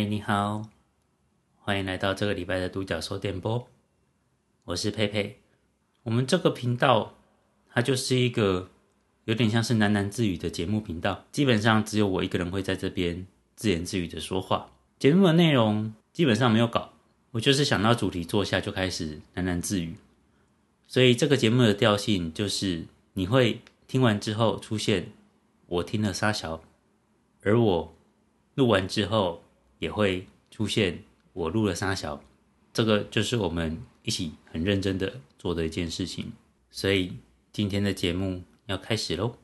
嗨，你好，欢迎来到这个礼拜的独角兽电波。我是佩佩。我们这个频道，它就是一个有点像是喃喃自语的节目频道。基本上只有我一个人会在这边自言自语的说话。节目的内容基本上没有搞，我就是想到主题坐下就开始喃喃自语。所以这个节目的调性就是你会听完之后出现我听了沙小，而我录完之后也会出现我录了沙小。这个就是我们一起很认真的做的一件事情，所以今天的节目要开始喽。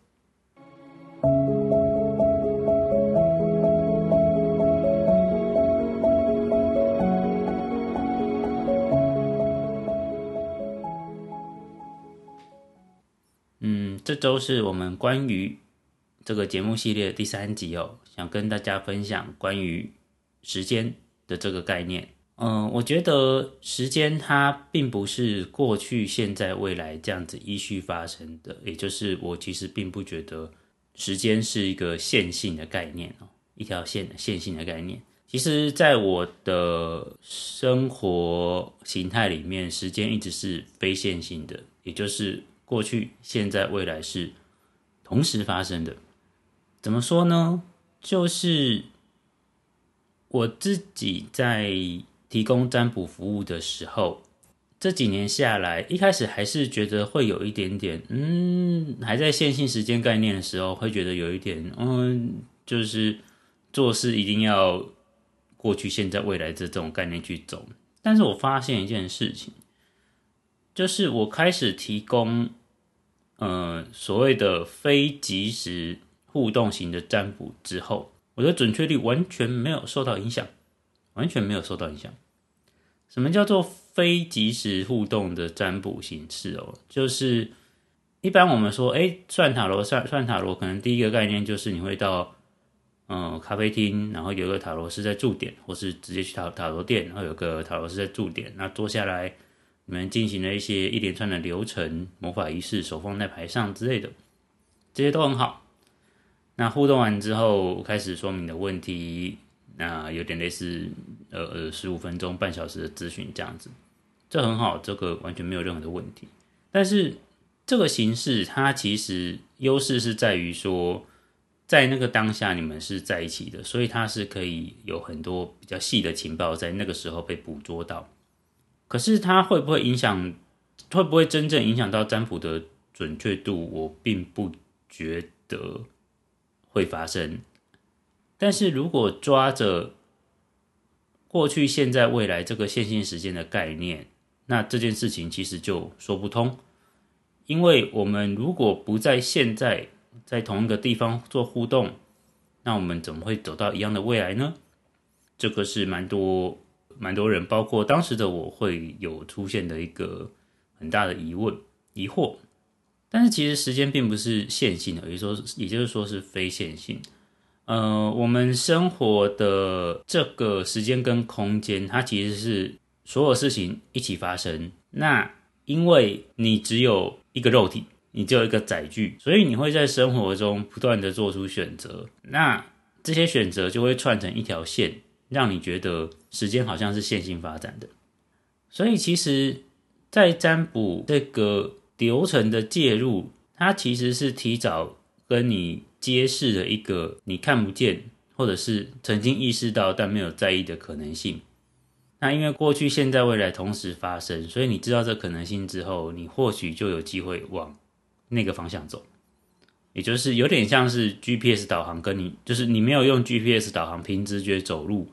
嗯，这周是我们关于这个节目系列第三集哦，想跟大家分享关于时间的这个概念。嗯，我觉得时间它并不是过去、现在、未来这样子依序发生的，也就是我其实并不觉得时间是一个线性的概念哦，一条线线性的概念。其实，在我的生活形态里面，时间一直是非线性的，也就是过去、现在、未来是同时发生的。怎么说呢？就是我自己在。提供占卜服务的时候，这几年下来，一开始还是觉得会有一点点，嗯，还在线性时间概念的时候，会觉得有一点，嗯，就是做事一定要过去、现在、未来这种概念去走。但是我发现一件事情，就是我开始提供，呃，所谓的非即时互动型的占卜之后，我的准确率完全没有受到影响。完全没有受到影响。什么叫做非即时互动的占卜形式哦？就是一般我们说，哎，算塔罗算算塔罗，可能第一个概念就是你会到嗯咖啡厅，然后有个塔罗师在驻点，或是直接去塔塔罗店，然后有个塔罗师在驻点，那坐下来你们进行了一些一连串的流程、魔法仪式、手放在牌上之类的，这些都很好。那互动完之后，开始说明的问题。那有点类似，呃呃，十五分钟、半小时的咨询这样子，这很好，这个完全没有任何的问题。但是这个形式它其实优势是在于说，在那个当下你们是在一起的，所以它是可以有很多比较细的情报在那个时候被捕捉到。可是它会不会影响，会不会真正影响到占卜的准确度？我并不觉得会发生。但是如果抓着过去、现在、未来这个线性时间的概念，那这件事情其实就说不通。因为我们如果不在现在在同一个地方做互动，那我们怎么会走到一样的未来呢？这个是蛮多蛮多人，包括当时的我会有出现的一个很大的疑问、疑惑。但是其实时间并不是线性的，也就是说，也就是说是非线性。呃，我们生活的这个时间跟空间，它其实是所有事情一起发生。那因为你只有一个肉体，你只有一个载具，所以你会在生活中不断的做出选择。那这些选择就会串成一条线，让你觉得时间好像是线性发展的。所以其实，在占卜这个流程的介入，它其实是提早跟你。揭示了一个你看不见，或者是曾经意识到但没有在意的可能性。那因为过去、现在、未来同时发生，所以你知道这可能性之后，你或许就有机会往那个方向走。也就是有点像是 GPS 导航，跟你就是你没有用 GPS 导航，凭直觉走路，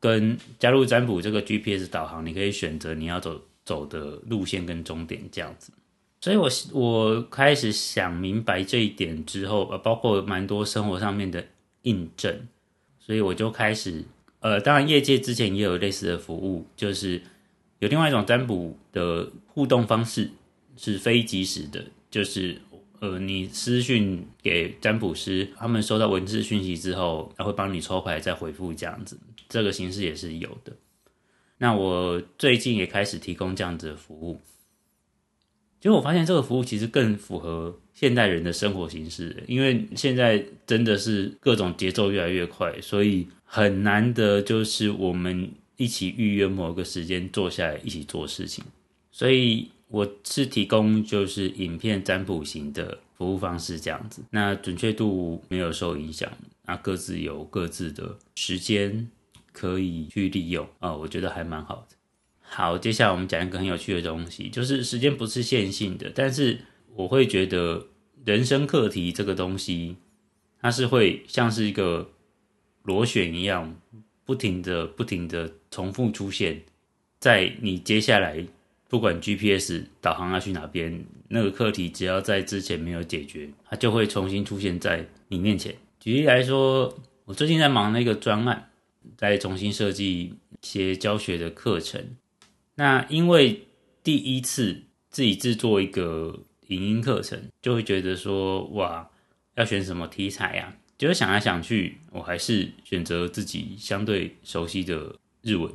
跟加入占卜这个 GPS 导航，你可以选择你要走走的路线跟终点这样子。所以，我我开始想明白这一点之后，呃，包括蛮多生活上面的印证，所以我就开始，呃，当然业界之前也有类似的服务，就是有另外一种占卜的互动方式是非即时的，就是呃，你私讯给占卜师，他们收到文字讯息之后，他会帮你抽牌再回复这样子，这个形式也是有的。那我最近也开始提供这样子的服务。结果我发现这个服务其实更符合现代人的生活形式，因为现在真的是各种节奏越来越快，所以很难得就是我们一起预约某个时间坐下来一起做事情。所以我是提供就是影片占卜型的服务方式这样子，那准确度没有受影响，那各自有各自的时间可以去利用啊，我觉得还蛮好的。好，接下来我们讲一个很有趣的东西，就是时间不是线性的，但是我会觉得人生课题这个东西，它是会像是一个螺旋一样，不停的、不停的重复出现在你接下来不管 GPS 导航要去哪边，那个课题只要在之前没有解决，它就会重新出现在你面前。举例来说，我最近在忙那个专案，在重新设计一些教学的课程。那因为第一次自己制作一个影音课程，就会觉得说哇，要选什么题材呀？就是想来想去，我还是选择自己相对熟悉的日文。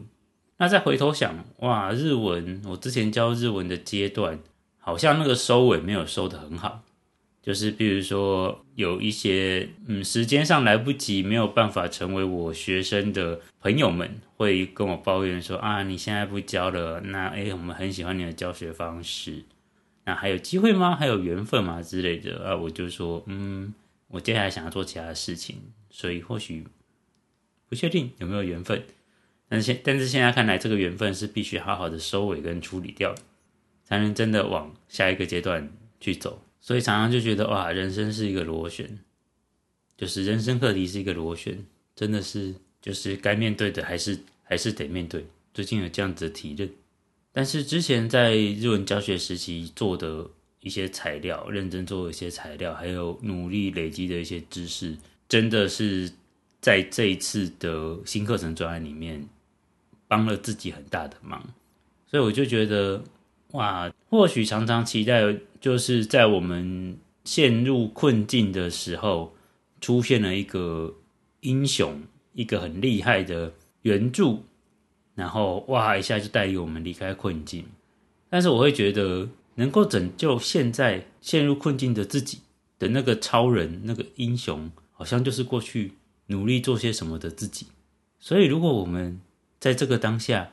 那再回头想，哇，日文我之前教日文的阶段，好像那个收尾没有收的很好。就是比如说有一些嗯时间上来不及，没有办法成为我学生的朋友们，会跟我抱怨说啊，你现在不教了，那诶，我们很喜欢你的教学方式，那还有机会吗？还有缘分吗？之类的啊，我就说嗯，我接下来想要做其他的事情，所以或许不确定有没有缘分，但是现但是现在看来，这个缘分是必须好好的收尾跟处理掉，才能真的往下一个阶段去走。所以常常就觉得哇，人生是一个螺旋，就是人生课题是一个螺旋，真的是就是该面对的还是还是得面对。最近有这样子的体认，但是之前在日文教学时期做的一些材料，认真做一些材料，还有努力累积的一些知识，真的是在这一次的新课程专案里面帮了自己很大的忙。所以我就觉得哇，或许常常期待。就是在我们陷入困境的时候，出现了一个英雄，一个很厉害的援助，然后哇一下就带领我们离开困境。但是我会觉得，能够拯救现在陷入困境的自己的那个超人、那个英雄，好像就是过去努力做些什么的自己。所以，如果我们在这个当下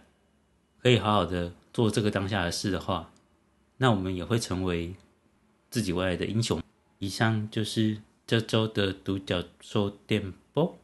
可以好好的做这个当下的事的话，那我们也会成为自己未来的英雄。以上就是这周的独角兽电波。